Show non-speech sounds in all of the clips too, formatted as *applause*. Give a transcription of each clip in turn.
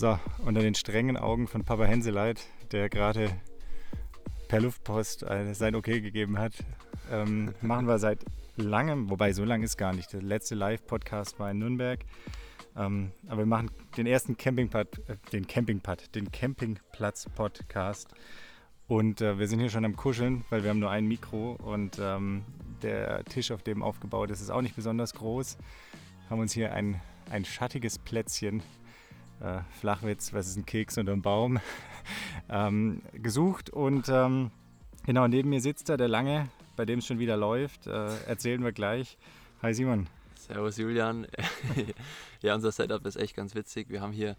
So, unter den strengen Augen von Papa Henseleit, der gerade per Luftpost äh, sein Okay gegeben hat, ähm, machen wir seit langem, wobei so lang ist gar nicht. Der letzte Live-Podcast war in Nürnberg. Ähm, aber wir machen den ersten Campingpad, äh, den Campingpad, den Campingplatz-Podcast. Und äh, wir sind hier schon am Kuscheln, weil wir haben nur ein Mikro und ähm, der Tisch, auf dem aufgebaut ist, ist auch nicht besonders groß. Haben uns hier ein, ein schattiges Plätzchen, äh, Flachwitz, was ist ein Keks unter dem Baum, *laughs* ähm, gesucht. Und ähm, genau neben mir sitzt da der Lange, bei dem es schon wieder läuft. Äh, erzählen wir gleich. Hi Simon. Servus Julian. *laughs* ja, unser Setup ist echt ganz witzig. Wir haben hier,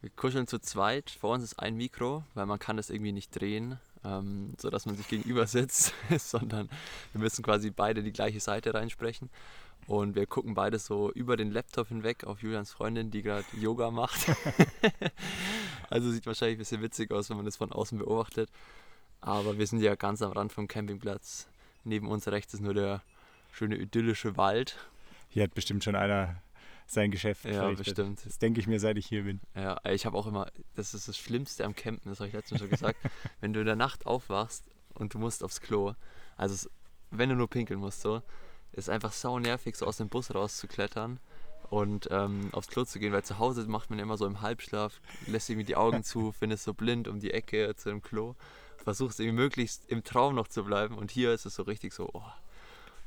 wir kuscheln zu zweit. Vor uns ist ein Mikro, weil man kann das irgendwie nicht drehen, ähm, sodass man sich gegenüber sitzt, *laughs* sondern wir müssen quasi beide die gleiche Seite reinsprechen. Und wir gucken beide so über den Laptop hinweg auf Julians Freundin, die gerade Yoga macht. *laughs* also sieht wahrscheinlich ein bisschen witzig aus, wenn man das von außen beobachtet. Aber wir sind ja ganz am Rand vom Campingplatz. Neben uns rechts ist nur der schöne idyllische Wald hier hat bestimmt schon einer sein Geschäft Ja, bestimmt. Das denke ich mir, seit ich hier bin. Ja, ich habe auch immer, das ist das Schlimmste am Campen, das habe ich letztens schon gesagt. *laughs* wenn du in der Nacht aufwachst und du musst aufs Klo, also wenn du nur pinkeln musst, so, ist einfach sau nervig, so aus dem Bus rauszuklettern und ähm, aufs Klo zu gehen, weil zu Hause macht man immer so im Halbschlaf, lässt irgendwie die Augen zu, *laughs* findest so blind um die Ecke zu dem Klo, versuchst irgendwie möglichst im Traum noch zu bleiben und hier ist es so richtig so, oh,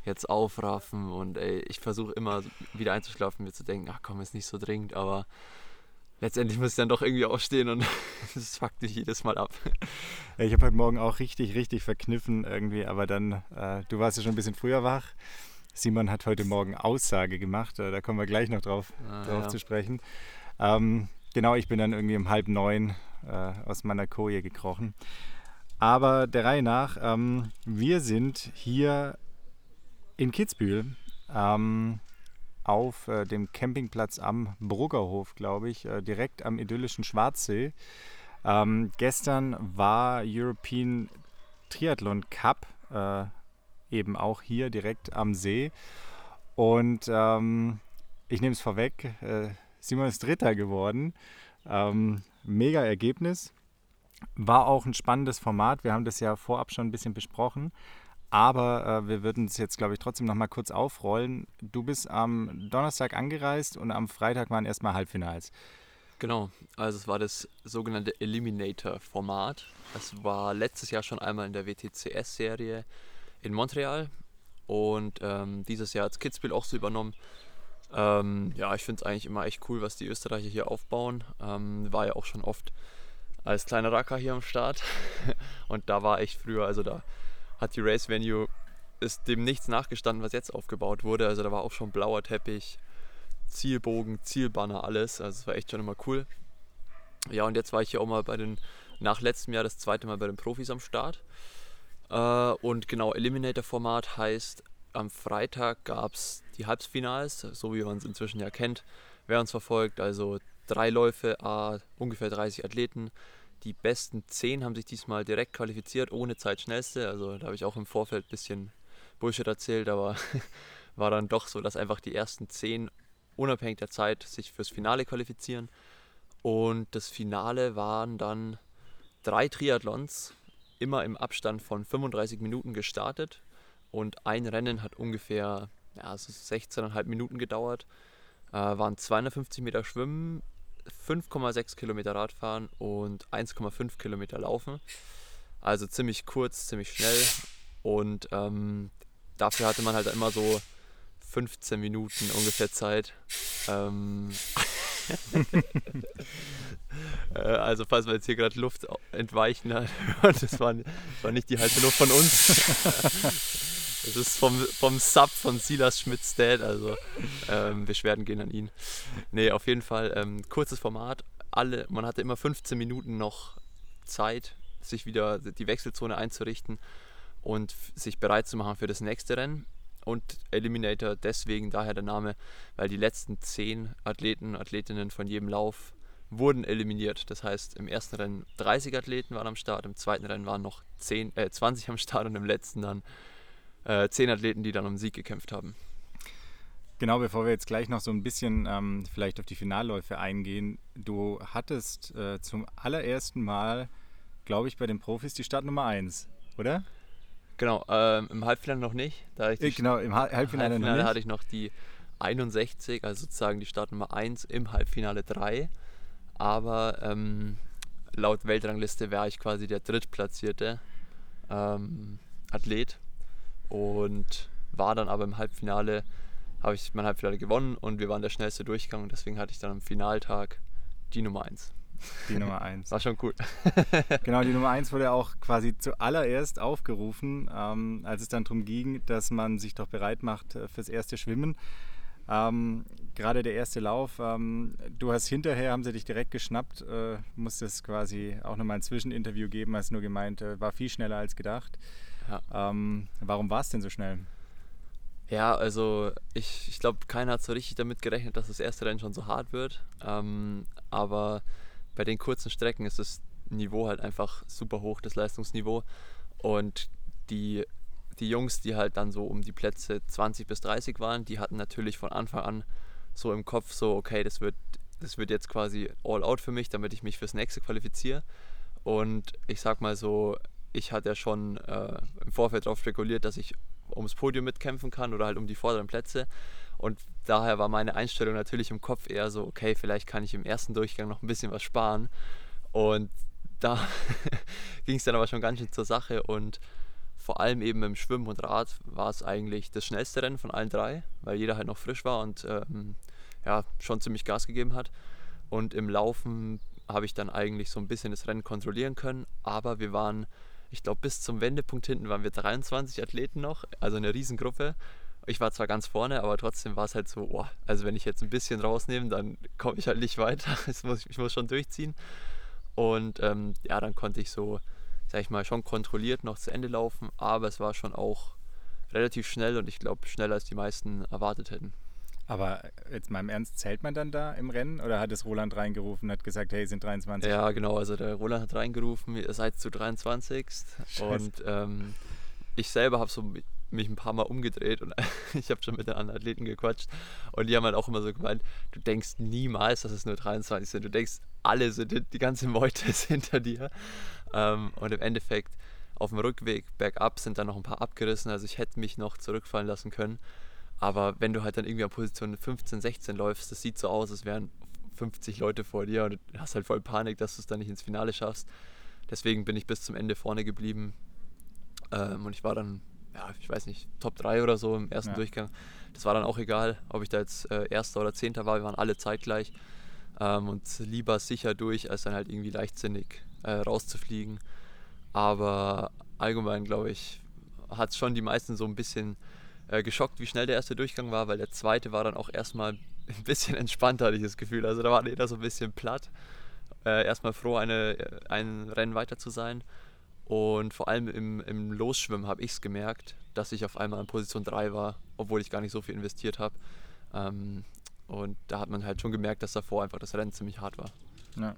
jetzt aufraffen und ey, ich versuche immer wieder einzuschlafen, mir zu denken, ach komm, ist nicht so dringend, aber letztendlich muss ich dann doch irgendwie aufstehen und *laughs* das fuckt mich jedes Mal ab. Ich habe heute Morgen auch richtig, richtig verkniffen irgendwie, aber dann, äh, du warst ja schon ein bisschen früher wach. Simon hat heute Morgen Aussage gemacht, äh, da kommen wir gleich noch drauf, ah, drauf ja. zu sprechen. Ähm, genau, ich bin dann irgendwie um halb neun äh, aus meiner Koje gekrochen. Aber der Reihe nach, ähm, wir sind hier in Kitzbühel ähm, auf äh, dem Campingplatz am Bruggerhof, glaube ich, äh, direkt am idyllischen Schwarzsee. Ähm, gestern war European Triathlon Cup, äh, eben auch hier direkt am See. Und ähm, ich nehme es vorweg, äh, Simon ist Dritter geworden. Ähm, mega Ergebnis. War auch ein spannendes Format. Wir haben das ja vorab schon ein bisschen besprochen. Aber äh, wir würden es jetzt, glaube ich, trotzdem noch mal kurz aufrollen. Du bist am Donnerstag angereist und am Freitag waren erstmal Halbfinals. Genau, also es war das sogenannte Eliminator-Format. Es war letztes Jahr schon einmal in der WTCS-Serie in Montreal und ähm, dieses Jahr hat Kitzbühel auch so übernommen. Ähm, ja, ich finde es eigentlich immer echt cool, was die Österreicher hier aufbauen. Ähm, war ja auch schon oft als kleiner Racker hier am Start *laughs* und da war ich früher, also da hat die Race Venue ist dem nichts nachgestanden, was jetzt aufgebaut wurde. Also da war auch schon blauer Teppich, Zielbogen, Zielbanner, alles. Also es war echt schon immer cool. Ja, und jetzt war ich hier auch mal bei den, nach letztem Jahr das zweite Mal bei den Profis am Start. Äh, und genau, Eliminator-Format heißt, am Freitag gab es die Halbfinals, so wie man es inzwischen ja kennt. Wer uns verfolgt, also drei Läufe, a, ungefähr 30 Athleten, die besten 10 haben sich diesmal direkt qualifiziert, ohne Zeitschnellste. Also da habe ich auch im Vorfeld ein bisschen Bullshit erzählt, aber *laughs* war dann doch so, dass einfach die ersten 10 unabhängig der Zeit sich fürs Finale qualifizieren. Und das Finale waren dann drei Triathlons, immer im Abstand von 35 Minuten gestartet. Und ein Rennen hat ungefähr ja, also 16,5 Minuten gedauert. Äh, waren 250 Meter Schwimmen, 5,6 Kilometer Radfahren und 1,5 Kilometer Laufen. Also ziemlich kurz, ziemlich schnell. Und ähm, dafür hatte man halt immer so 15 Minuten ungefähr Zeit. Ähm äh, also falls man jetzt hier gerade Luft entweichen hat, *laughs* das war, das war nicht die heiße Luft von uns. *laughs* Das ist vom, vom Sub von Silas Schmidts Dad, also ähm, Beschwerden gehen an ihn. Nee, auf jeden Fall ähm, kurzes Format. Alle, man hatte immer 15 Minuten noch Zeit, sich wieder die Wechselzone einzurichten und sich bereit zu machen für das nächste Rennen. Und Eliminator deswegen daher der Name, weil die letzten 10 Athleten, Athletinnen von jedem Lauf wurden eliminiert. Das heißt, im ersten Rennen 30 Athleten waren am Start, im zweiten Rennen waren noch 10, äh, 20 am Start und im letzten dann äh, zehn Athleten, die dann um Sieg gekämpft haben. Genau, bevor wir jetzt gleich noch so ein bisschen ähm, vielleicht auf die Finalläufe eingehen, du hattest äh, zum allerersten Mal, glaube ich, bei den Profis die Startnummer 1, oder? Genau, ähm, im Halbfinale noch nicht. Da ich äh, genau, im ha Halbfinale, Halbfinale noch nicht. hatte ich noch die 61, also sozusagen die Startnummer 1 im Halbfinale 3. Aber ähm, laut Weltrangliste wäre ich quasi der drittplatzierte ähm, Athlet und war dann aber im Halbfinale, habe ich mein Halbfinale gewonnen und wir waren der schnellste Durchgang und deswegen hatte ich dann am Finaltag die Nummer 1. Die Nummer 1. War schon cool. *laughs* genau, die Nummer 1 wurde auch quasi zuallererst aufgerufen, ähm, als es dann darum ging, dass man sich doch bereit macht äh, fürs erste Schwimmen. Ähm, Gerade der erste Lauf, ähm, du hast hinterher, haben sie dich direkt geschnappt, äh, musstest quasi auch nochmal ein Zwischeninterview geben, hast nur gemeint, äh, war viel schneller als gedacht. Ja. Ähm, warum war es denn so schnell? Ja, also ich, ich glaube, keiner hat so richtig damit gerechnet, dass das erste Rennen schon so hart wird. Ähm, aber bei den kurzen Strecken ist das Niveau halt einfach super hoch, das Leistungsniveau. Und die die Jungs, die halt dann so um die Plätze 20 bis 30 waren, die hatten natürlich von Anfang an so im Kopf so, okay, das wird, das wird jetzt quasi all out für mich, damit ich mich fürs nächste qualifiziere. Und ich sag mal so, ich hatte ja schon äh, im Vorfeld darauf spekuliert, dass ich ums Podium mitkämpfen kann oder halt um die vorderen Plätze. Und daher war meine Einstellung natürlich im Kopf eher so, okay, vielleicht kann ich im ersten Durchgang noch ein bisschen was sparen. Und da *laughs* ging es dann aber schon ganz schön zur Sache und vor allem eben im Schwimmen und Rad war es eigentlich das schnellste Rennen von allen drei, weil jeder halt noch frisch war und ähm, ja, schon ziemlich Gas gegeben hat. Und im Laufen habe ich dann eigentlich so ein bisschen das Rennen kontrollieren können, aber wir waren, ich glaube, bis zum Wendepunkt hinten waren wir 23 Athleten noch, also eine Riesengruppe. Ich war zwar ganz vorne, aber trotzdem war es halt so, oh, also wenn ich jetzt ein bisschen rausnehme, dann komme ich halt nicht weiter. *laughs* Ich muss, ich muss schon durchziehen. Und ähm, ja, dann konnte ich so sag ich mal, schon kontrolliert noch zu Ende laufen, aber es war schon auch relativ schnell und ich glaube schneller als die meisten erwartet hätten. Aber jetzt mal im Ernst, zählt man dann da im Rennen oder hat es Roland reingerufen und hat gesagt, hey, sind 23? Ja, genau, also der Roland hat reingerufen, ihr seid zu 23. Scheiße. Und ähm, ich selber habe so mich ein paar Mal umgedreht und *laughs* ich habe schon mit den anderen Athleten gequatscht und die haben halt auch immer so gemeint, du denkst niemals, dass es nur 23 sind, du denkst, alle sind, die ganze Meute *laughs* ist hinter dir. Ähm, und im Endeffekt auf dem Rückweg bergab sind dann noch ein paar abgerissen, also ich hätte mich noch zurückfallen lassen können, aber wenn du halt dann irgendwie an Position 15, 16 läufst, das sieht so aus, als wären 50 Leute vor dir und du hast halt voll Panik, dass du es dann nicht ins Finale schaffst. Deswegen bin ich bis zum Ende vorne geblieben. Ähm, und ich war dann ja, ich weiß nicht, Top 3 oder so im ersten ja. Durchgang. Das war dann auch egal, ob ich da jetzt äh, Erster oder Zehnter war, wir waren alle zeitgleich. Ähm, und lieber sicher durch, als dann halt irgendwie leichtsinnig äh, rauszufliegen. Aber allgemein, glaube ich, hat es schon die meisten so ein bisschen äh, geschockt, wie schnell der erste Durchgang war, weil der zweite war dann auch erstmal *laughs* ein bisschen entspannter, hatte ich das Gefühl. Also da war jeder so ein bisschen platt. Äh, erstmal froh, eine, äh, ein Rennen weiter zu sein. Und vor allem im, im Losschwimmen habe ich es gemerkt, dass ich auf einmal in Position 3 war, obwohl ich gar nicht so viel investiert habe. Ähm, und da hat man halt schon gemerkt, dass davor einfach das Rennen ziemlich hart war. Ja.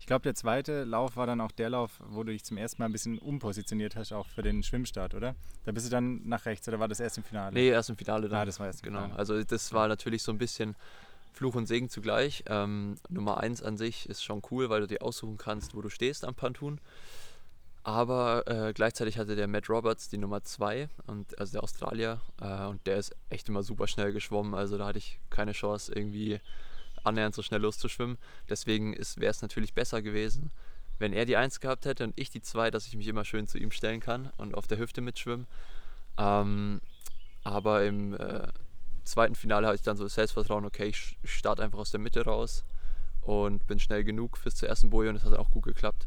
Ich glaube, der zweite Lauf war dann auch der Lauf, wo du dich zum ersten Mal ein bisschen umpositioniert hast, auch für den Schwimmstart, oder? Da bist du dann nach rechts oder war das erst im Finale? Nee, erst im Finale dann. Ah, das war erst im Genau. Also das war natürlich so ein bisschen Fluch und Segen zugleich. Ähm, Nummer 1 an sich ist schon cool, weil du dir aussuchen kannst, wo du stehst am Pantun. Aber äh, gleichzeitig hatte der Matt Roberts die Nummer 2, also der Australier, äh, und der ist echt immer super schnell geschwommen. Also da hatte ich keine Chance, irgendwie annähernd so schnell loszuschwimmen. Deswegen wäre es natürlich besser gewesen, wenn er die 1 gehabt hätte und ich die 2, dass ich mich immer schön zu ihm stellen kann und auf der Hüfte mitschwimmen. Ähm, aber im äh, zweiten Finale hatte ich dann so das Selbstvertrauen, okay, ich starte einfach aus der Mitte raus und bin schnell genug fürs zur ersten Boje und es hat auch gut geklappt.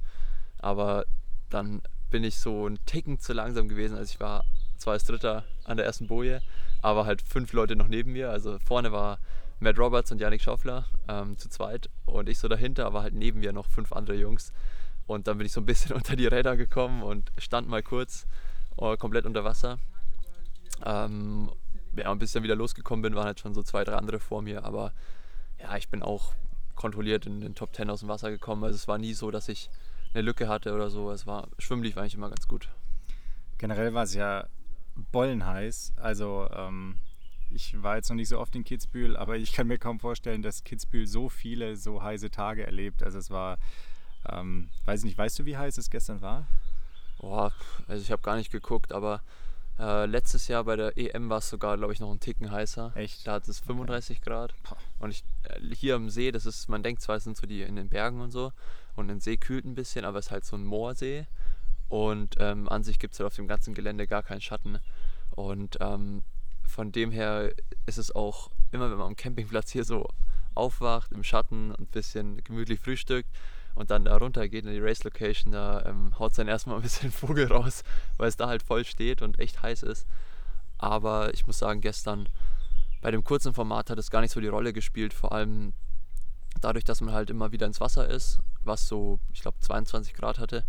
Aber dann bin ich so ein Ticken zu langsam gewesen. Also ich war zwar als Dritter an der ersten Boje, aber halt fünf Leute noch neben mir. Also vorne war Matt Roberts und Yannick Schaufler ähm, zu zweit und ich so dahinter, aber halt neben mir noch fünf andere Jungs. Und dann bin ich so ein bisschen *laughs* unter die Räder gekommen und stand mal kurz uh, komplett unter Wasser. Ähm, ja, und bis ich dann wieder losgekommen bin, waren halt schon so zwei, drei andere vor mir. Aber ja, ich bin auch kontrolliert in den Top Ten aus dem Wasser gekommen. Also es war nie so, dass ich eine Lücke hatte oder so. Es war, Schwimmen lief eigentlich immer ganz gut. Generell war es ja bollenheiß. Also ähm, ich war jetzt noch nicht so oft in Kitzbühel, aber ich kann mir kaum vorstellen, dass Kitzbühel so viele so heiße Tage erlebt. Also es war, ähm, weiß ich nicht, weißt du, wie heiß es gestern war? Boah, also ich habe gar nicht geguckt, aber äh, letztes Jahr bei der EM war es sogar, glaube ich, noch einen Ticken heißer. Echt? Da hat es 35 okay. Grad. Und ich, äh, hier am See, das ist, man denkt zwar, es sind so die in den Bergen und so, und der See kühlt ein bisschen, aber es ist halt so ein Moorsee. Und ähm, an sich gibt es halt auf dem ganzen Gelände gar keinen Schatten. Und ähm, von dem her ist es auch immer, wenn man am Campingplatz hier so aufwacht, im Schatten und ein bisschen gemütlich frühstückt und dann da runter geht in die Race Location, da ähm, haut es dann erstmal ein bisschen *laughs* Vogel raus, weil es da halt voll steht und echt heiß ist. Aber ich muss sagen, gestern bei dem kurzen Format hat es gar nicht so die Rolle gespielt, vor allem dadurch, dass man halt immer wieder ins Wasser ist, was so, ich glaube, 22 Grad hatte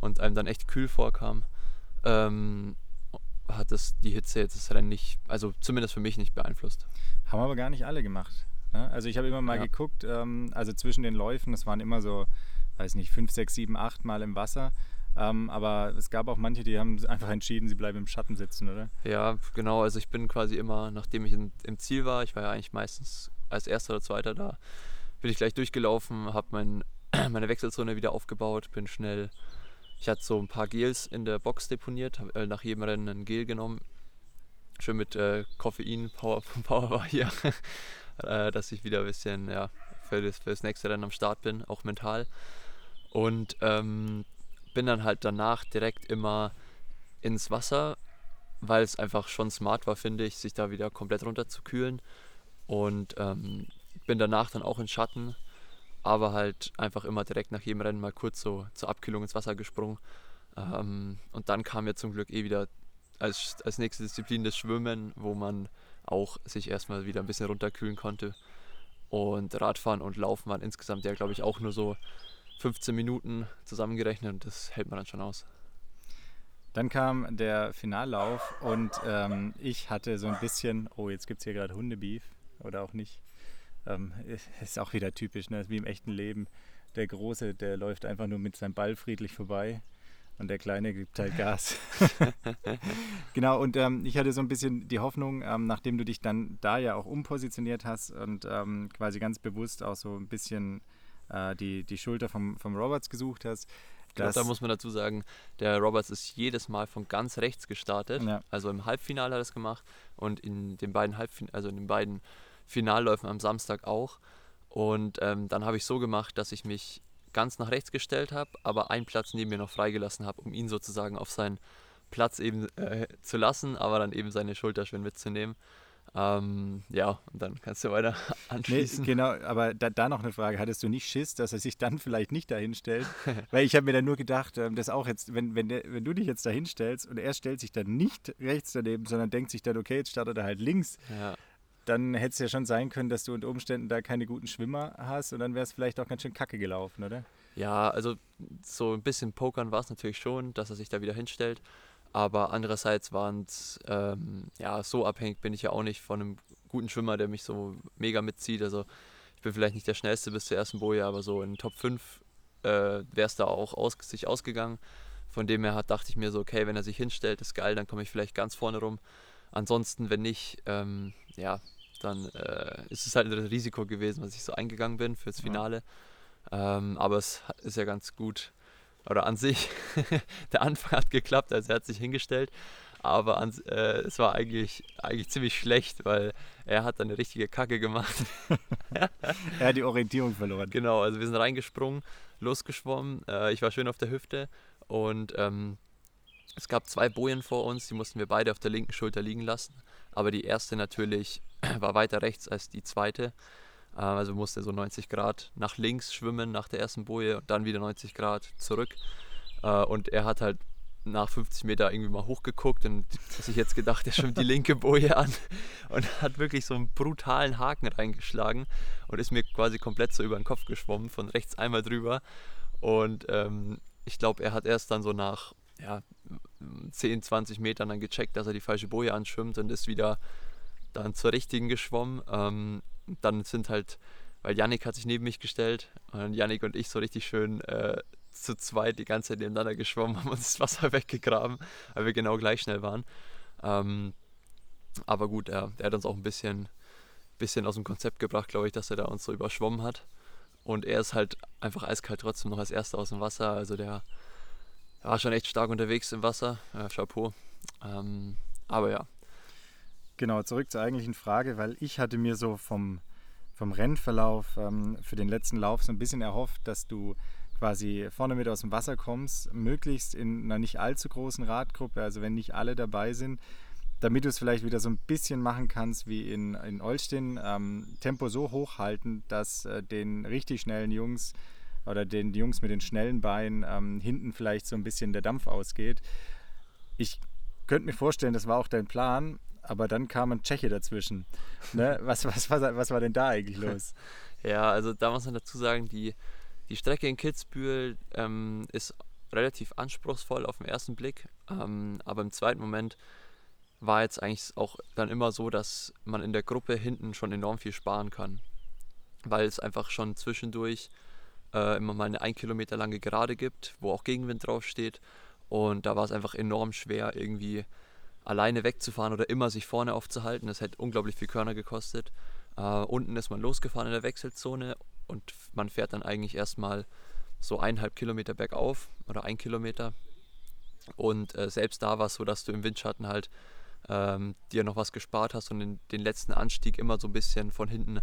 und einem dann echt kühl vorkam, ähm, hat es die Hitze jetzt das Rennen nicht, also zumindest für mich nicht beeinflusst. Haben aber gar nicht alle gemacht. Ne? Also ich habe immer mal ja. geguckt, ähm, also zwischen den Läufen, es waren immer so, weiß nicht, fünf, sechs, sieben, acht Mal im Wasser. Ähm, aber es gab auch manche, die haben *laughs* einfach entschieden, sie bleiben im Schatten sitzen, oder? Ja, genau. Also ich bin quasi immer, nachdem ich in, im Ziel war, ich war ja eigentlich meistens als erster oder zweiter da, bin ich gleich durchgelaufen, habe mein, *clears throat* meine Wechselzone wieder aufgebaut, bin schnell ich hatte so ein paar Gels in der Box deponiert, habe äh, nach jedem Rennen ein Gel genommen. Schön mit äh, Koffein, Power, *laughs* Power war hier, *laughs* äh, dass ich wieder ein bisschen ja, für, das, für das nächste Rennen am Start bin, auch mental. Und ähm, bin dann halt danach direkt immer ins Wasser, weil es einfach schon smart war, finde ich, sich da wieder komplett runter zu kühlen. Und ähm, bin danach dann auch in Schatten aber halt einfach immer direkt nach jedem Rennen mal kurz so zur Abkühlung ins Wasser gesprungen. Ähm, und dann kam ja zum Glück eh wieder als, als nächste Disziplin das Schwimmen, wo man auch sich erstmal wieder ein bisschen runterkühlen konnte. Und Radfahren und Laufen waren insgesamt ja, glaube ich, auch nur so 15 Minuten zusammengerechnet und das hält man dann schon aus. Dann kam der Finallauf und ähm, ich hatte so ein bisschen, oh, jetzt gibt es hier gerade Hundebeef oder auch nicht. Ähm, *laughs* ist auch wieder typisch, ne? wie im echten Leben. Der Große, der läuft einfach nur mit seinem Ball friedlich vorbei und der Kleine gibt halt Gas. *laughs* genau, und ähm, ich hatte so ein bisschen die Hoffnung, ähm, nachdem du dich dann da ja auch umpositioniert hast und ähm, quasi ganz bewusst auch so ein bisschen äh, die, die Schulter vom, vom Roberts gesucht hast. Glaub, da muss man dazu sagen, der Roberts ist jedes Mal von ganz rechts gestartet. Ja. Also im Halbfinale hat er es gemacht und in den beiden Halbfinalen, also in den beiden Finalläufen am Samstag auch. Und ähm, dann habe ich so gemacht, dass ich mich ganz nach rechts gestellt habe, aber einen Platz neben mir noch freigelassen habe, um ihn sozusagen auf seinen Platz eben äh, zu lassen, aber dann eben seine Schulter schön mitzunehmen. Ähm, ja, und dann kannst du weiter *laughs* anschließen. Nee, genau, aber da, da, noch eine Frage. Hattest du nicht Schiss, dass er sich dann vielleicht nicht dahin stellt? *laughs* Weil ich habe mir dann nur gedacht, ähm, dass auch jetzt, wenn, wenn, der, wenn du dich jetzt dahin stellst und er stellt sich dann nicht rechts daneben, sondern denkt sich dann, okay, jetzt startet er halt links. Ja dann hätte es ja schon sein können, dass du unter Umständen da keine guten Schwimmer hast und dann wäre es vielleicht auch ganz schön kacke gelaufen, oder? Ja, also so ein bisschen Pokern war es natürlich schon, dass er sich da wieder hinstellt. Aber andererseits waren es, ähm, ja, so abhängig bin ich ja auch nicht von einem guten Schwimmer, der mich so mega mitzieht. Also ich bin vielleicht nicht der Schnellste bis zur ersten Boje, aber so in Top 5 äh, wäre es da auch aus, sich ausgegangen. Von dem her hat, dachte ich mir so, okay, wenn er sich hinstellt, ist geil, dann komme ich vielleicht ganz vorne rum. Ansonsten, wenn nicht, ähm, ja, dann äh, ist es halt ein Risiko gewesen, was ich so eingegangen bin fürs Finale. Ja. Ähm, aber es ist ja ganz gut. Oder an sich, *laughs* der Anfang hat geklappt, also er hat sich hingestellt. Aber an, äh, es war eigentlich, eigentlich ziemlich schlecht, weil er hat dann eine richtige Kacke gemacht. *laughs* er hat die Orientierung verloren. Genau, also wir sind reingesprungen, losgeschwommen. Äh, ich war schön auf der Hüfte und ähm, es gab zwei Bojen vor uns, die mussten wir beide auf der linken Schulter liegen lassen. Aber die erste natürlich *clears throat* war weiter rechts als die zweite. Äh, also musste so 90 Grad nach links schwimmen nach der ersten Boje und dann wieder 90 Grad zurück. Äh, und er hat halt nach 50 Meter irgendwie mal hochgeguckt und sich jetzt gedacht, er schwimmt die *laughs* linke Boje an und hat wirklich so einen brutalen Haken reingeschlagen und ist mir quasi komplett so über den Kopf geschwommen, von rechts einmal drüber. Und ähm, ich glaube, er hat erst dann so nach ja, 10, 20 Metern dann gecheckt, dass er die falsche Boje anschwimmt und ist wieder dann zur richtigen geschwommen. Ähm, dann sind halt, weil Yannick hat sich neben mich gestellt und Yannick und ich so richtig schön äh, zu zweit die ganze Zeit nebeneinander geschwommen, *laughs* haben uns das Wasser weggegraben, weil wir genau gleich schnell waren. Ähm, Aber gut, er, er hat uns auch ein bisschen, bisschen aus dem Konzept gebracht, glaube ich, dass er da uns so überschwommen hat. Und er ist halt einfach eiskalt trotzdem noch als erster aus dem Wasser. Also der, der war schon echt stark unterwegs im Wasser. Ja, Chapeau. Ähm, aber ja. Genau, zurück zur eigentlichen Frage, weil ich hatte mir so vom, vom Rennverlauf ähm, für den letzten Lauf so ein bisschen erhofft, dass du quasi vorne mit aus dem Wasser kommst, möglichst in einer nicht allzu großen Radgruppe, also wenn nicht alle dabei sind, damit du es vielleicht wieder so ein bisschen machen kannst wie in, in Olsztyn, ähm, Tempo so hoch halten, dass äh, den richtig schnellen Jungs oder den Jungs mit den schnellen Beinen ähm, hinten vielleicht so ein bisschen der Dampf ausgeht. Ich könnte mir vorstellen, das war auch dein Plan, aber dann kam ein Tscheche dazwischen. Ne? *laughs* Was, was, was, was war denn da eigentlich los? ja, also da muss man dazu sagen, die, die Strecke in Kitzbühel ähm, ist relativ anspruchsvoll auf den ersten Blick, ähm, aber im zweiten Moment war jetzt eigentlich auch dann immer so, dass man in der Gruppe hinten schon enorm viel sparen kann. Weil es einfach schon zwischendurch äh, immer mal eine ein Kilometer lange Gerade gibt, wo auch Gegenwind draufsteht. Und da war es einfach enorm schwer, irgendwie alleine wegzufahren oder immer sich vorne aufzuhalten. Das hätte unglaublich viel Körner gekostet. Äh, unten ist man losgefahren in der Wechselzone und man fährt dann eigentlich erstmal so eineinhalb Kilometer bergauf oder ein Kilometer. Und äh, selbst da war es so, dass du im Windschatten halt ähm, dir noch was gespart hast und in den letzten Anstieg immer so ein bisschen von hinten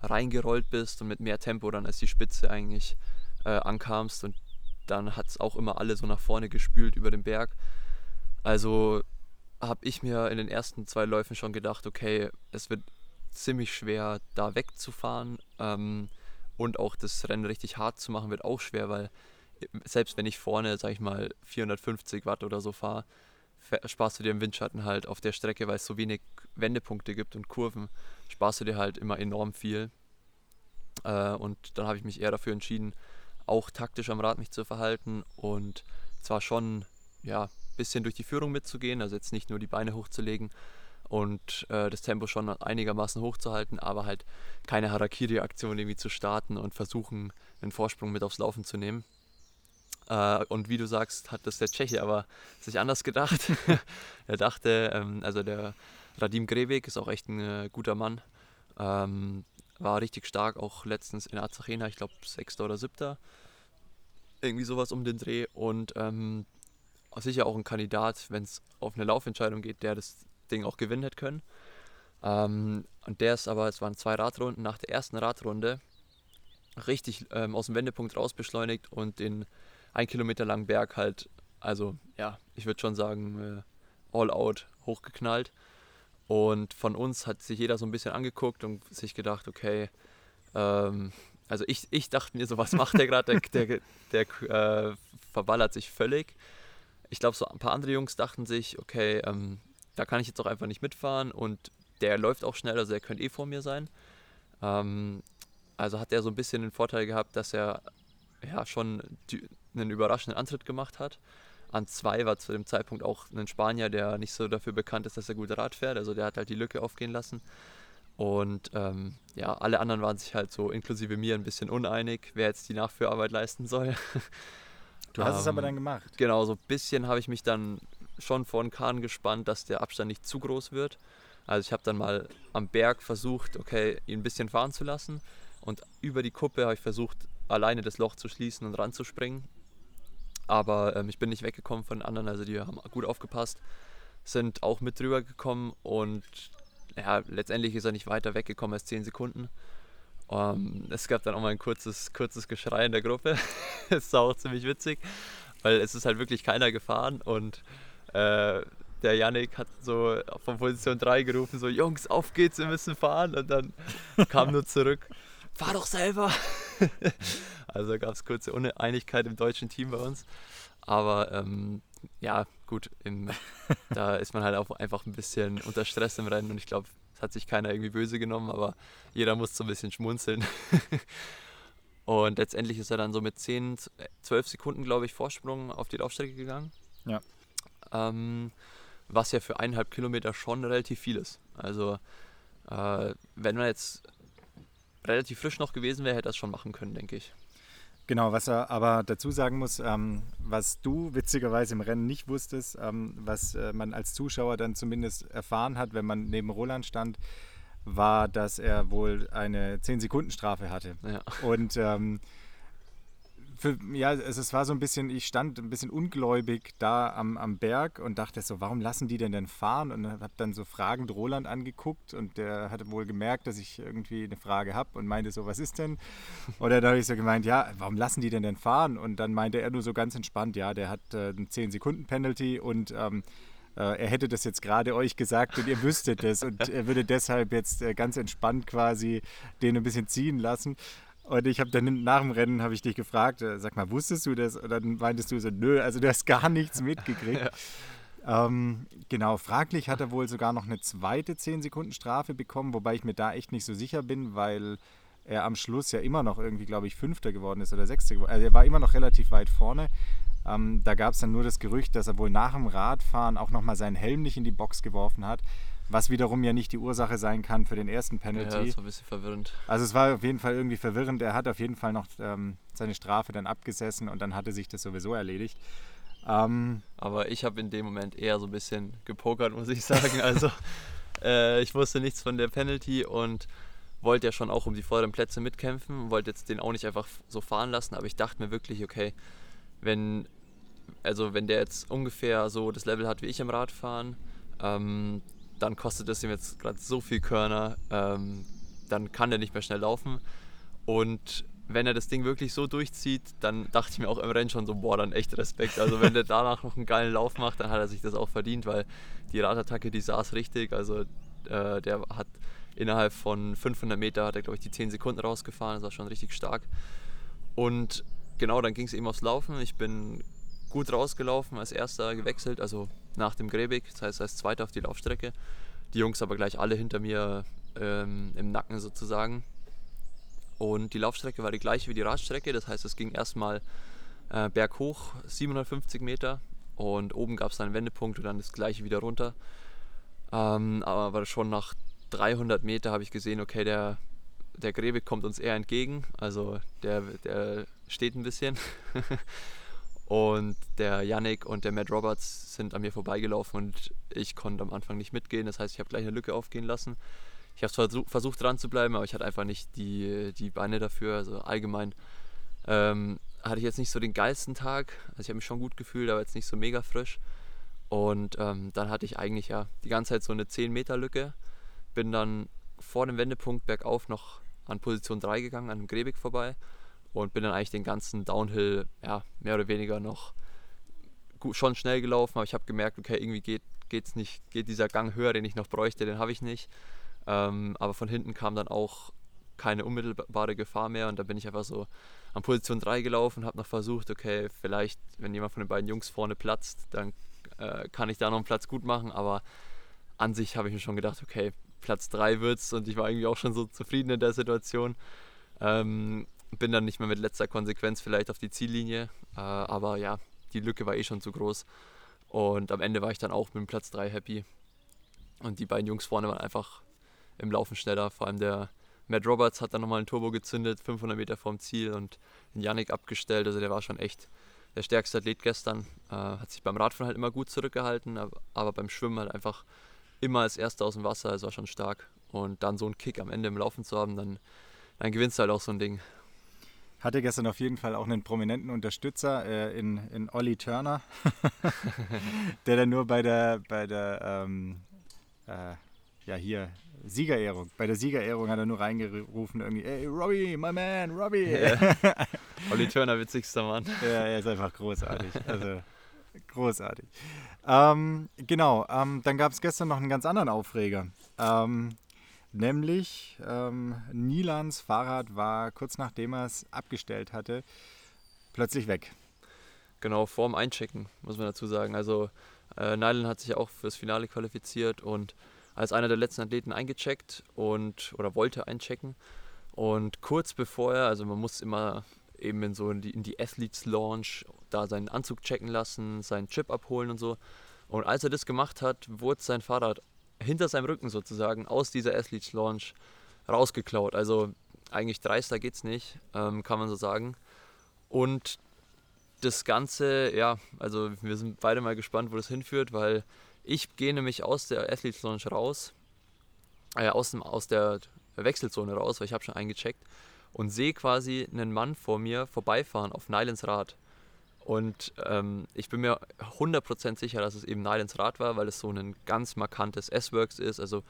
reingerollt bist und mit mehr Tempo dann als die Spitze eigentlich äh, ankamst und dann hat es auch immer alle so nach vorne gespült über den Berg. Also habe ich mir in den ersten zwei Läufen schon gedacht, okay, es wird ziemlich schwer da wegzufahren ähm, und auch das Rennen richtig hart zu machen wird auch schwer, weil äh, selbst wenn ich vorne, sag ich mal, 450 Watt oder so fahre, sparst du dir im Windschatten halt auf der Strecke, weil es so wenig Wendepunkte gibt und Kurven, sparst du dir halt immer enorm viel. Äh, und dann habe ich mich eher dafür entschieden, auch taktisch am Rad mich zu verhalten und zwar schon ja, bisschen durch die Führung mitzugehen, also jetzt nicht nur die Beine hochzulegen und äh, das Tempo schon einigermaßen hochzuhalten, aber halt keine Harakiri-Aktion irgendwie zu starten und versuchen, einen Vorsprung mit aufs Laufen zu nehmen. Äh, und wie du sagst, hat das der Tscheche aber sich anders gedacht. *laughs* er dachte, ähm, also der Radim Grevik ist auch echt ein äh, guter Mann. Ähm, war richtig stark, auch letztens in Azachena, ich glaube Sechster oder Siebter. Irgendwie sowas um den Dreh. Und ähm, sicher auch ein Kandidat, wenn es auf eine Laufentscheidung geht, der das Ding auch gewinnen hätte können. Ähm, und der ist aber, es waren zwei Radrunden, nach der ersten Radrunde richtig ähm, aus dem Wendepunkt raus beschleunigt und den ein Kilometer langen Berg halt, also ja, ich würde schon sagen, äh, all out hochgeknallt. Und von uns hat sich jeder so ein bisschen angeguckt und sich gedacht, okay, ähm, also ich, ich dachte mir so, was macht der gerade? Der, der, der äh, verballert sich völlig. Ich glaube, so ein paar andere Jungs dachten sich, okay, ähm, da kann ich jetzt auch einfach nicht mitfahren und der läuft auch schnell, also der könnte eh vor mir sein. Ähm, also hat er so ein bisschen den Vorteil gehabt, dass er ja schon einen überraschenden Antritt gemacht hat. An zwei war zu dem Zeitpunkt auch ein Spanier, der nicht so dafür bekannt ist, dass er gut Rad fährt. Also der hat halt die Lücke aufgehen lassen. Und ähm, ja, alle anderen waren sich halt so, inklusive mir, ein bisschen uneinig, wer jetzt die Nachführarbeit leisten soll. *laughs* Du hast ähm, es aber ähm, dann gemacht. Genau, so ein bisschen habe ich mich dann schon vor den Kahn gespannt, dass der Abstand nicht zu groß wird. Also ich habe dann mal am Berg versucht, okay, ihn ein bisschen fahren zu lassen. Und über die Kuppe habe ich versucht, alleine das Loch zu schließen und ranzuspringen. Aber ähm, ich bin nicht weggekommen von den anderen, also die haben gut aufgepasst, sind auch mit drüber gekommen und ja, letztendlich ist er nicht weiter weggekommen als 10 Sekunden. Ähm, es gab dann auch mal ein kurzes, kurzes Geschrei in der Gruppe. *laughs* das war auch ziemlich witzig, weil es ist halt wirklich keiner gefahren und äh, der Yannick hat so von Position 3 gerufen, so Jungs, auf geht's, wir müssen fahren und dann *laughs* kam nur zurück, fahr doch selber. *laughs* also gab es kurze Uneinigkeit im deutschen Team bei uns. Aber ähm, ja, gut, im, da ist man halt auch einfach ein bisschen unter Stress im Rennen und ich glaube, es hat sich keiner irgendwie böse genommen, aber jeder muss so ein bisschen schmunzeln. *laughs* und letztendlich ist er dann so mit 10, 12 Sekunden, glaube ich, Vorsprung auf die Laufstrecke gegangen. Ja. Ähm, was ja für eineinhalb Kilometer schon relativ viel ist. Also, äh, wenn man jetzt relativ frisch noch gewesen wäre, hätte er es schon machen können, denke ich. Genau, was er aber dazu sagen muss, ähm, was du witzigerweise im Rennen nicht wusstest, ähm, was äh, man als Zuschauer dann zumindest erfahren hat, wenn man neben Roland stand, war, dass er wohl eine 10-Sekunden-Strafe hatte. Ja. Und ähm, für, ja, also es war so ein bisschen, ich stand ein bisschen ungläubig da am, am Berg und dachte so, warum lassen die denn denn fahren? Und habe dann so fragend Roland angeguckt und der hatte wohl gemerkt, dass ich irgendwie eine Frage habe und meinte so, was ist denn? Oder da habe ich so gemeint, ja, warum lassen die denn denn fahren? Und dann meinte er nur so ganz entspannt, ja, der hat äh, einen 10-Sekunden-Penalty und ähm, äh, er hätte das jetzt gerade euch gesagt und ihr wüsstet es und er würde deshalb jetzt äh, ganz entspannt quasi den ein bisschen ziehen lassen. Und ich habe dann nach dem Rennen habe ich dich gefragt, äh, sag mal, wusstest du das? Und dann meintest du so, nö, also du hast gar nichts mitgekriegt. *laughs* ja. ähm, genau, fraglich hat er wohl sogar noch eine zweite 10-Sekunden-Strafe bekommen, wobei ich mir da echt nicht so sicher bin, weil er am Schluss ja immer noch irgendwie, glaube ich, Fünfter geworden ist oder Sechster geworden. Also er war immer noch relativ weit vorne. Ähm, da gab es dann nur das Gerücht, dass er wohl nach dem Radfahren auch nochmal seinen Helm nicht in die Box geworfen hat was wiederum ja nicht die Ursache sein kann für den ersten Penalty. Ja, das war ein bisschen verwirrend. Also es war auf jeden Fall irgendwie verwirrend. Er hat auf jeden Fall noch ähm, seine Strafe dann abgesessen und dann hatte sich das sowieso erledigt. Ähm, Aber ich habe in dem Moment eher so ein bisschen gepokert, muss ich sagen. Also *laughs* äh, ich wusste nichts von der Penalty und wollte ja schon auch um die vorderen Plätze mitkämpfen, wollte jetzt den auch nicht einfach so fahren lassen, aber ich dachte mir wirklich, okay, wenn, also wenn der jetzt ungefähr so das Level hat wie ich im Radfahren, ähm, dann kostet es ihm jetzt gerade so viel Körner, ähm, dann kann er nicht mehr schnell laufen. Und wenn er das Ding wirklich so durchzieht, dann dachte ich mir auch im Rennen schon so, boah, dann echt Respekt. Also wenn der *laughs* danach noch einen geilen Lauf macht, dann hat er sich das auch verdient, weil die Radattacke, die saß richtig. Also äh, der hat innerhalb von 500 Meter, hat er glaube ich die 10 Sekunden rausgefahren, das war schon richtig stark. Und genau, dann ging es eben aufs Laufen. Ich bin gut rausgelaufen, als erster gewechselt, also nach dem Gräbig, das heißt als zweiter auf die Laufstrecke. Die Jungs aber gleich alle hinter mir ähm, im Nacken sozusagen. Und die Laufstrecke war die gleiche wie die Radstrecke, das heißt es ging erstmal äh, berghoch 750 Meter und oben gab es einen Wendepunkt und dann das gleiche wieder runter. Ähm, aber schon nach 300 Meter habe ich gesehen, okay, der, der Gräbig kommt uns eher entgegen, also der, der steht ein bisschen. *laughs* Und der Yannick und der Matt Roberts sind an mir vorbeigelaufen und ich konnte am Anfang nicht mitgehen. Das heißt, ich habe gleich eine Lücke aufgehen lassen. Ich habe versuch, versucht dran zu bleiben, aber ich hatte einfach nicht die, die Beine dafür. Also allgemein ähm, hatte ich jetzt nicht so den geilsten Tag. Also ich habe mich schon gut gefühlt, aber jetzt nicht so mega frisch. Und ähm, dann hatte ich eigentlich ja die ganze Zeit so eine 10 Meter Lücke. Bin dann vor dem Wendepunkt bergauf noch an Position 3 gegangen, an dem Grebig vorbei und bin dann eigentlich den ganzen Downhill ja, mehr oder weniger noch gut, schon schnell gelaufen, aber ich habe gemerkt, okay, irgendwie geht geht's nicht, geht dieser Gang höher, den ich noch bräuchte, den habe ich nicht. Ähm, aber von hinten kam dann auch keine unmittelbare Gefahr mehr und da bin ich einfach so an Position 3 gelaufen, habe noch versucht, okay, vielleicht, wenn jemand von den beiden Jungs vorne platzt, dann äh, kann ich da noch einen Platz gut machen, aber an sich habe ich mir schon gedacht, okay, Platz 3 wird's und ich war irgendwie auch schon so zufrieden in der Situation. Ähm, bin dann nicht mehr mit letzter Konsequenz vielleicht auf die Ziellinie. Äh, aber ja, die Lücke war eh schon zu groß. Und am Ende war ich dann auch mit dem Platz 3 happy. Und die beiden Jungs vorne waren einfach im Laufen schneller. Vor allem der Matt Roberts hat dann nochmal ein Turbo gezündet, 500 Meter vorm Ziel und den Yannick abgestellt. Also der war schon echt der stärkste Athlet gestern. Äh, hat sich beim Radfahren halt immer gut zurückgehalten, aber, aber beim Schwimmen halt einfach immer als Erster aus dem Wasser. Also war schon stark. Und dann so einen Kick am Ende im Laufen zu haben, dann, dann gewinnst du halt auch so ein Ding hatte gestern auf jeden Fall auch einen prominenten Unterstützer äh, in, in Olli Turner, *laughs* der dann nur bei der, bei der ähm, äh, ja hier, Siegerehrung, bei der Siegerehrung hat er nur reingerufen, irgendwie, ey, Robbie, my man, Robbie. Ja. *laughs* Olli Turner, witzigster Mann. Ja, er ist einfach großartig. Also, großartig. Ähm, genau, ähm, dann gab es gestern noch einen ganz anderen Aufreger. Ähm, Nämlich ähm, Nilans Fahrrad war kurz nachdem er es abgestellt hatte, plötzlich weg. Genau, vorm Einchecken, muss man dazu sagen. Also äh, Nylan hat sich auch fürs Finale qualifiziert und als einer der letzten Athleten eingecheckt und oder wollte einchecken. Und kurz bevor er, also man muss immer eben in so in die, in die Athletes Launch da seinen Anzug checken lassen, seinen Chip abholen und so. Und als er das gemacht hat, wurde sein Fahrrad hinter seinem Rücken sozusagen aus dieser Athletes Launch rausgeklaut. Also eigentlich dreister geht es nicht, ähm, kann man so sagen. Und das Ganze, ja, also wir sind beide mal gespannt, wo das hinführt, weil ich gehe nämlich aus der Athletes Lounge raus, äh, aus, dem, aus der Wechselzone raus, weil ich habe schon eingecheckt und sehe quasi einen Mann vor mir vorbeifahren auf Nylans Rad. Und ähm, ich bin mir 100% sicher, dass es eben Nylans Rad war, weil es so ein ganz markantes S-Works ist, also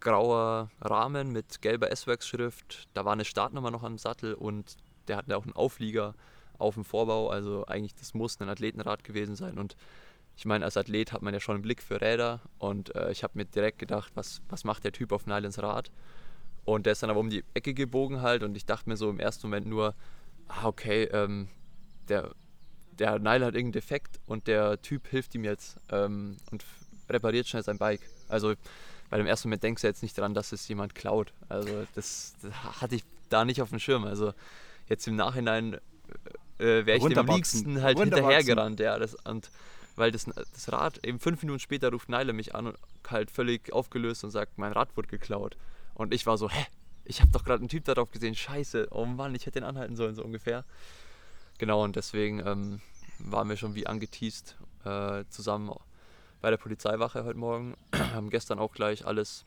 grauer Rahmen mit gelber S-Works-Schrift. Da war eine Startnummer noch am Sattel und der hatte auch einen Auflieger auf dem Vorbau. Also eigentlich, das muss ein Athletenrad gewesen sein. Und ich meine, als Athlet hat man ja schon einen Blick für Räder und äh, ich habe mir direkt gedacht, was, was macht der Typ auf Nylans Rad? Und der ist dann aber um die Ecke gebogen halt und ich dachte mir so im ersten Moment nur, ah, okay, ähm, der, der Nile hat irgendeinen Defekt und der Typ hilft ihm jetzt ähm, und repariert schnell sein Bike. Also, weil im ersten Moment denkst du jetzt nicht daran, dass es jemand klaut. Also, das, das hatte ich da nicht auf dem Schirm. Also, jetzt im Nachhinein äh, wäre ich dem liebsten halt hinterhergerannt. Ja, das, und weil das, das Rad, eben fünf Minuten später ruft Nile mich an und halt völlig aufgelöst und sagt, mein Rad wurde geklaut. Und ich war so, hä? Ich habe doch gerade einen Typ darauf gesehen, scheiße, oh Mann, ich hätte den anhalten sollen, so ungefähr. Genau, und deswegen ähm, waren wir schon wie angeteased äh, zusammen bei der Polizeiwache heute Morgen. *clears throat* haben gestern auch gleich alles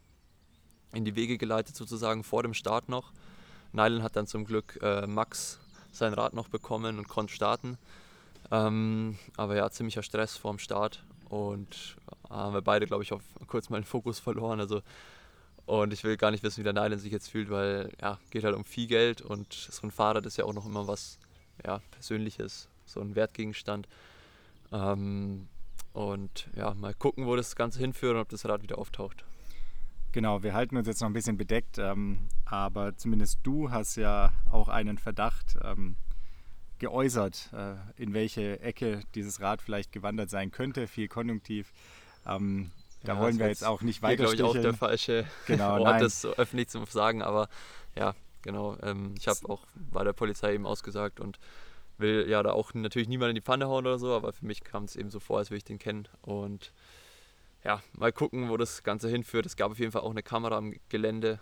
in die Wege geleitet, sozusagen vor dem Start noch. Nylan hat dann zum Glück äh, Max sein Rad noch bekommen und konnte starten. Ähm, aber ja, ziemlicher Stress vorm Start und äh, haben wir beide, glaube ich, auf kurz mal den Fokus verloren. Also und ich will gar nicht wissen, wie der Nylan sich jetzt fühlt, weil ja, geht halt um viel Geld und so ein Fahrrad ist ja auch noch immer was ja, Persönliches, so ein Wertgegenstand. Ähm, und ja, mal gucken, wo das Ganze hinführt und ob das Rad wieder auftaucht. Genau, wir halten uns jetzt noch ein bisschen bedeckt, ähm, aber zumindest du hast ja auch einen Verdacht ähm, geäußert, äh, in welche Ecke dieses Rad vielleicht gewandert sein könnte, viel konjunktiv. Ähm, da ja, wollen wir jetzt auch nicht weiter glaube ich, auch der falsche *laughs* genau, *laughs* Ort, nein. das so öffentlich zu sagen, aber ja, genau. Ähm, ich habe auch bei der Polizei eben ausgesagt und will ja da auch natürlich niemand in die Pfanne hauen oder so, aber für mich kam es eben so vor, als würde ich den kennen und ja, mal gucken, wo das Ganze hinführt. Es gab auf jeden Fall auch eine Kamera am Gelände,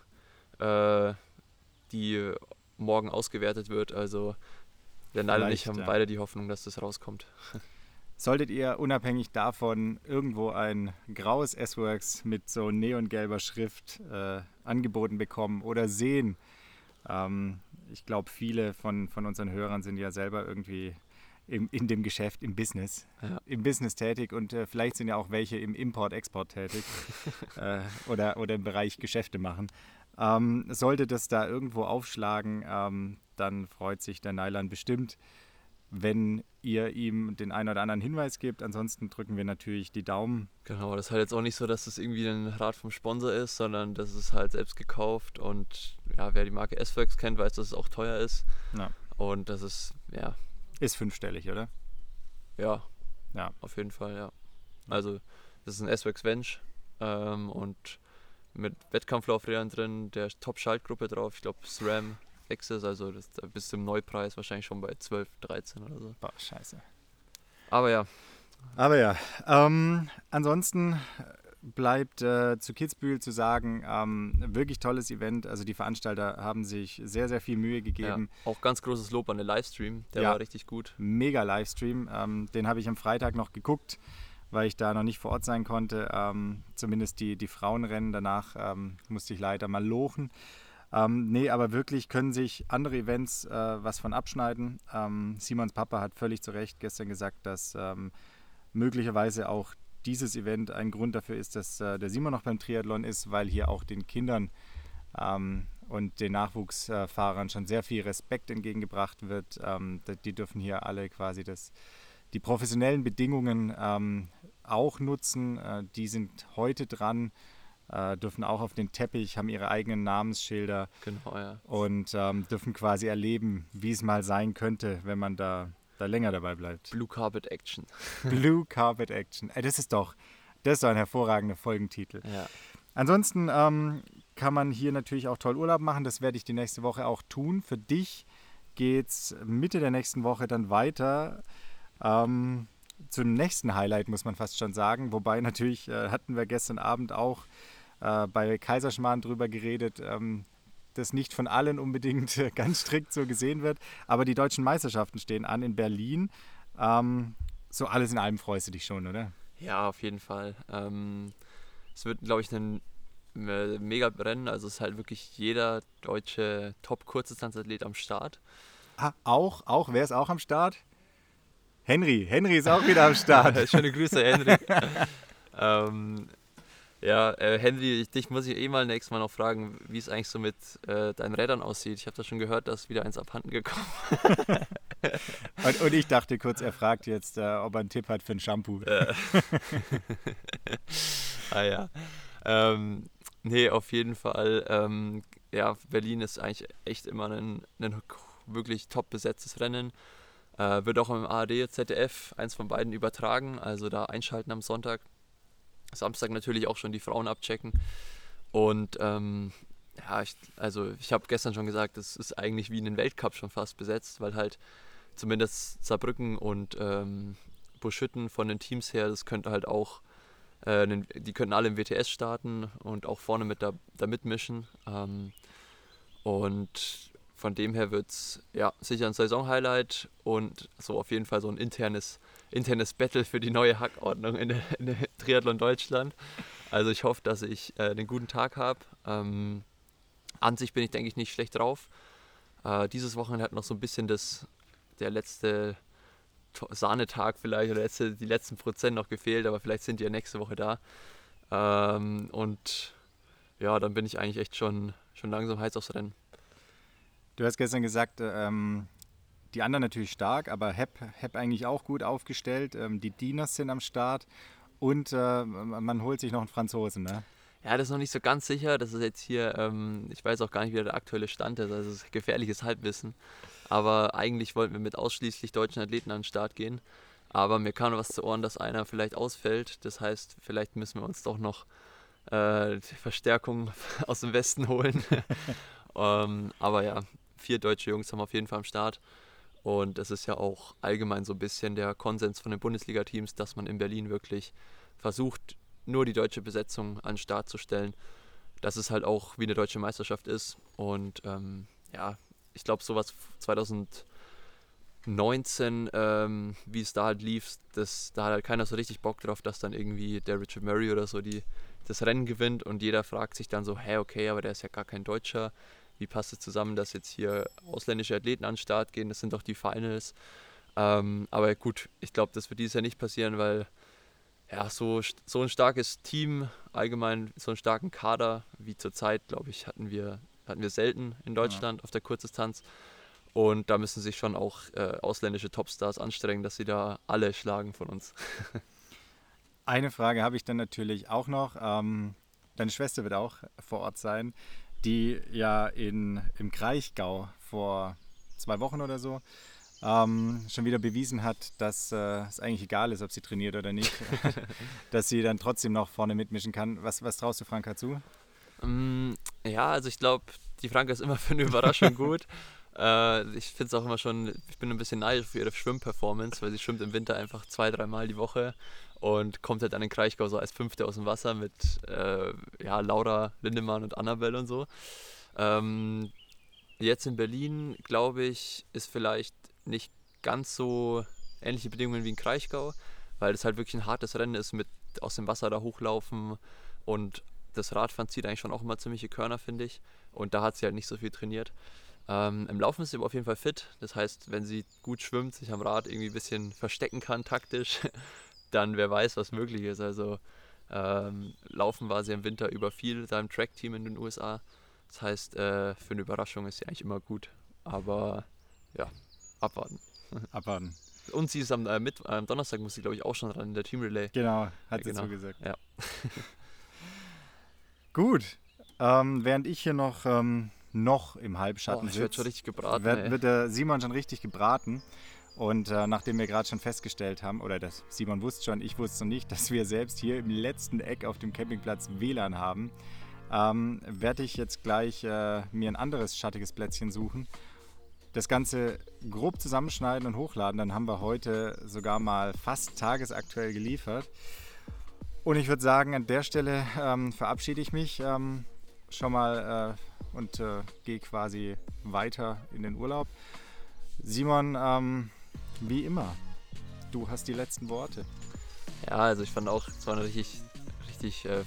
äh, die morgen ausgewertet wird. Also der Neil und ich haben ja. beide die Hoffnung, dass das rauskommt. Solltet ihr unabhängig davon irgendwo ein graues S-Works mit so neongelber Schrift äh, angeboten bekommen oder sehen, ähm, ich glaube, viele von, von unseren Hörern sind ja selber irgendwie im, in dem Geschäft, im Business, ja. im Business tätig und äh, vielleicht sind ja auch welche im Import-Export tätig *laughs* äh, oder, oder im Bereich Geschäfte machen. Ähm, sollte das da irgendwo aufschlagen, ähm, dann freut sich der Neilan bestimmt, wenn ihr ihm den einen oder anderen Hinweis gebt. Ansonsten drücken wir natürlich die Daumen. Genau, das ist halt jetzt auch nicht so, dass es das irgendwie ein Rad vom Sponsor ist, sondern das ist halt selbst gekauft und ja, wer die Marke S-Works kennt, weiß, dass es auch teuer ist. Ja. Und das ist, ja, ist fünfstellig, oder? Ja. Ja. Auf jeden Fall, ja. Also, das ist ein S-Wax Venge ähm, und mit Wettkampflaufrädern drin, der Top-Schaltgruppe drauf, ich glaube SRAM Access, also das bis zum Neupreis wahrscheinlich schon bei 12, 13 oder so. Boah, scheiße. Aber ja. Aber ja. Ähm, ansonsten bleibt äh, zu Kitzbühel zu sagen, ähm, wirklich tolles Event. Also die Veranstalter haben sich sehr, sehr viel Mühe gegeben. Ja, auch ganz großes Lob an den Livestream, der ja, war richtig gut. Mega Livestream. Ähm, den habe ich am Freitag noch geguckt, weil ich da noch nicht vor Ort sein konnte. Ähm, zumindest die, die Frauenrennen. Danach ähm, musste ich leider mal lochen. Ähm, nee, aber wirklich können sich andere Events äh, was von abschneiden. Ähm, Simons Papa hat völlig zu Recht gestern gesagt, dass ähm, möglicherweise auch dieses Event ein Grund dafür ist, dass äh, der Simon noch beim Triathlon ist, weil hier auch den Kindern ähm, und den Nachwuchsfahrern schon sehr viel Respekt entgegengebracht wird. Ähm, die dürfen hier alle quasi das, die professionellen Bedingungen ähm, auch nutzen. Äh, die sind heute dran, äh, dürfen auch auf den Teppich, haben ihre eigenen Namensschilder genau, ja. und ähm, dürfen quasi erleben, wie es mal sein könnte, wenn man da da länger dabei bleibt. Blue Carpet Action. *laughs* *laughs* Blue Carpet Action. Das ist doch, das ist doch ein hervorragender Folgentitel. Ja. Ansonsten ähm, kann man hier natürlich auch toll Urlaub machen. Das werde ich die nächste Woche auch tun. Für dich geht es Mitte der nächsten Woche dann weiter. Ähm, zum nächsten Highlight muss man fast schon sagen. Wobei natürlich äh, hatten wir gestern Abend auch äh, bei Kaiserschmarrn drüber geredet. Ähm, das nicht von allen unbedingt äh, ganz strikt so gesehen wird. Aber die deutschen Meisterschaften stehen an in Berlin. Ähm, so alles in allem freust du dich schon, oder? Ja, auf jeden Fall. Ähm, es wird, glaube ich, ein äh, mega Rennen. Also es ist halt wirklich jeder deutsche Top-Kurzdistanzathlet am Start. Ah, auch, auch, wer ist auch am Start? Henry, Henry ist auch wieder am *laughs* Start. Schöne Grüße, Henry. *laughs* ähm, ja, äh, Henry, dich muss ich eh mal nächstes Mal noch fragen, wie es eigentlich so mit äh, deinen Rädern aussieht. Ich habe da schon gehört, dass wieder eins abhanden gekommen *laughs* und, und, ich dachte kurz, er fragt jetzt, äh, ob er einen Tipp hat für ein Shampoo. Äh. *laughs* ah ja. Ähm, nee, auf jeden Fall. Ähm, ja, Berlin ist eigentlich echt immer ein, ein wirklich top besetztes Rennen. Äh, wird auch im ARD, ZDF, eins von beiden übertragen. Also da einschalten am Sonntag. Samstag natürlich auch schon die Frauen abchecken. Und ähm, ja, ich, also ich habe gestern schon gesagt, es ist eigentlich wie in den Weltcup schon fast besetzt, weil halt zumindest Saarbrücken und ähm, Buschütten von den Teams her, das könnte halt auch, äh, die könnten alle im WTS starten und auch vorne mit da, da mitmischen. Ähm, und von dem her wird es ja, sicher ein Saisonhighlight und so auf jeden Fall so ein internes, internes Battle für die neue Hackordnung in in Triathlon Deutschland. Also ich hoffe, dass ich äh, einen guten Tag habe. Ähm, an sich bin ich, denke ich, nicht schlecht drauf. Äh, dieses Wochenende hat noch so ein bisschen das, der letzte Sahnetag vielleicht oder letzte, die letzten Prozent noch gefehlt, aber vielleicht sind die ja nächste Woche da. Ähm, und ja, dann bin ich eigentlich echt schon, schon langsam heiß aufs Rennen. Du hast gestern gesagt, ähm, die anderen natürlich stark, aber Hep, Hep eigentlich auch gut aufgestellt. Ähm, die Dieners sind am Start und äh, man holt sich noch einen Franzosen, ne? Ja, das ist noch nicht so ganz sicher. Das ist jetzt hier, ähm, ich weiß auch gar nicht, wie der aktuelle Stand ist. Also es ist gefährliches Halbwissen. Aber eigentlich wollten wir mit ausschließlich deutschen Athleten an den Start gehen. Aber mir kam was zu Ohren, dass einer vielleicht ausfällt. Das heißt, vielleicht müssen wir uns doch noch äh, Verstärkung *laughs* aus dem Westen holen. *laughs* ähm, aber ja, vier deutsche Jungs haben auf jeden Fall am Start. Und es ist ja auch allgemein so ein bisschen der Konsens von den Bundesliga-Teams, dass man in Berlin wirklich versucht, nur die deutsche Besetzung an den Start zu stellen. Dass es halt auch wie eine deutsche Meisterschaft ist. Und ähm, ja, ich glaube, sowas 2019, ähm, wie es da halt lief, das, da hat halt keiner so richtig Bock drauf, dass dann irgendwie der Richard Murray oder so die, das Rennen gewinnt und jeder fragt sich dann so, hä, okay, aber der ist ja gar kein Deutscher wie passt es zusammen, dass jetzt hier ausländische Athleten an den Start gehen, das sind doch die Finals. Ähm, aber gut, ich glaube, das wird dieses Jahr nicht passieren, weil ja, so, so ein starkes Team, allgemein so einen starken Kader wie zurzeit, glaube ich, hatten wir, hatten wir selten in Deutschland ja. auf der Kurzdistanz. Und da müssen sich schon auch äh, ausländische Topstars anstrengen, dass sie da alle schlagen von uns. *laughs* Eine Frage habe ich dann natürlich auch noch. Ähm, deine Schwester wird auch vor Ort sein die ja in, im Kraichgau vor zwei Wochen oder so ähm, schon wieder bewiesen hat, dass äh, es eigentlich egal ist, ob sie trainiert oder nicht, *laughs* dass sie dann trotzdem noch vorne mitmischen kann. Was, was traust du Franka zu? Um, ja, also ich glaube, die Franka ist immer für eine Überraschung gut. *laughs* Äh, ich finde es auch immer schon, ich bin ein bisschen neidisch für ihre Schwimmperformance, weil sie schwimmt im Winter einfach zwei, dreimal die Woche und kommt halt an den Kraichgau so als Fünfte aus dem Wasser mit äh, ja, Laura Lindemann und Annabelle und so. Ähm, jetzt in Berlin, glaube ich, ist vielleicht nicht ganz so ähnliche Bedingungen wie in Kraichgau, weil es halt wirklich ein hartes Rennen ist mit aus dem Wasser da hochlaufen und das Radfahren zieht eigentlich schon auch immer ziemliche Körner, finde ich. Und da hat sie halt nicht so viel trainiert. Ähm, Im Laufen ist sie aber auf jeden Fall fit. Das heißt, wenn sie gut schwimmt, sich am Rad irgendwie ein bisschen verstecken kann taktisch, dann wer weiß, was möglich ist. Also ähm, Laufen war sie im Winter über viel im Track-Team in den USA. Das heißt, äh, für eine Überraschung ist sie eigentlich immer gut. Aber ja, abwarten. *laughs* Abwarten. Und sie ist am, äh, mit, am Donnerstag, muss sie glaube ich auch schon ran in der Team Relay. Genau, hat sie genau. so gesagt. Ja. *laughs* Gut. Ähm, während ich hier noch, ähm, noch im Halbschatten oh, sitze, wird, wird der Simon schon richtig gebraten. Und äh, nachdem wir gerade schon festgestellt haben, oder das Simon wusste schon, ich wusste nicht, *laughs* dass wir selbst hier im letzten Eck auf dem Campingplatz WLAN haben, ähm, werde ich jetzt gleich äh, mir ein anderes schattiges Plätzchen suchen. Das Ganze grob zusammenschneiden und hochladen, dann haben wir heute sogar mal fast tagesaktuell geliefert. Und ich würde sagen, an der Stelle ähm, verabschiede ich mich ähm, schon mal äh, und äh, gehe quasi weiter in den Urlaub. Simon, ähm, wie immer, du hast die letzten Worte. Ja, also ich fand auch, es war eine richtig, richtig äh,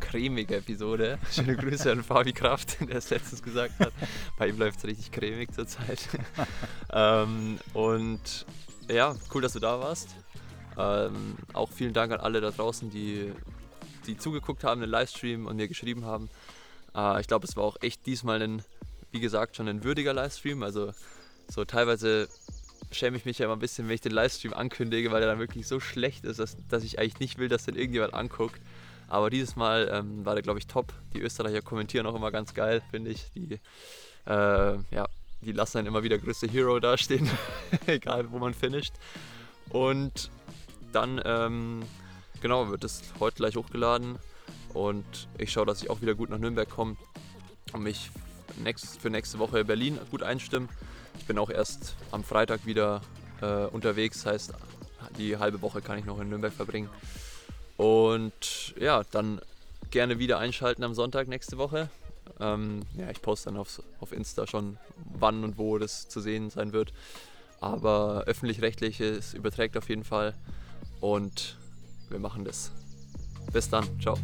cremige Episode. *laughs* Schöne Grüße an Fabi Kraft, *laughs* der es letztens gesagt hat. Bei ihm läuft es richtig cremig zurzeit. *laughs* ähm, und ja, cool, dass du da warst. Ähm, auch vielen Dank an alle da draußen, die, die zugeguckt haben, den Livestream und mir geschrieben haben. Äh, ich glaube, es war auch echt diesmal ein, wie gesagt, schon ein würdiger Livestream. Also so teilweise schäme ich mich ja immer ein bisschen, wenn ich den Livestream ankündige, weil er dann wirklich so schlecht ist, dass, dass ich eigentlich nicht will, dass den irgendjemand anguckt. Aber dieses Mal ähm, war der, glaube ich, top. Die Österreicher kommentieren auch immer ganz geil, finde ich. Die, äh, ja, die lassen dann immer wieder größte Hero dastehen, *laughs* egal wo man finisht. Und dann, ähm, genau, wird es heute gleich hochgeladen. Und ich schaue, dass ich auch wieder gut nach Nürnberg komme und mich next, für nächste Woche Berlin gut einstimmen. Ich bin auch erst am Freitag wieder äh, unterwegs, heißt die halbe Woche kann ich noch in Nürnberg verbringen. Und ja, dann gerne wieder einschalten am Sonntag nächste Woche. Ähm, ja, ich poste dann aufs, auf Insta schon, wann und wo das zu sehen sein wird. Aber öffentlich-rechtliches überträgt auf jeden Fall. Und wir machen das. Bis dann. Ciao.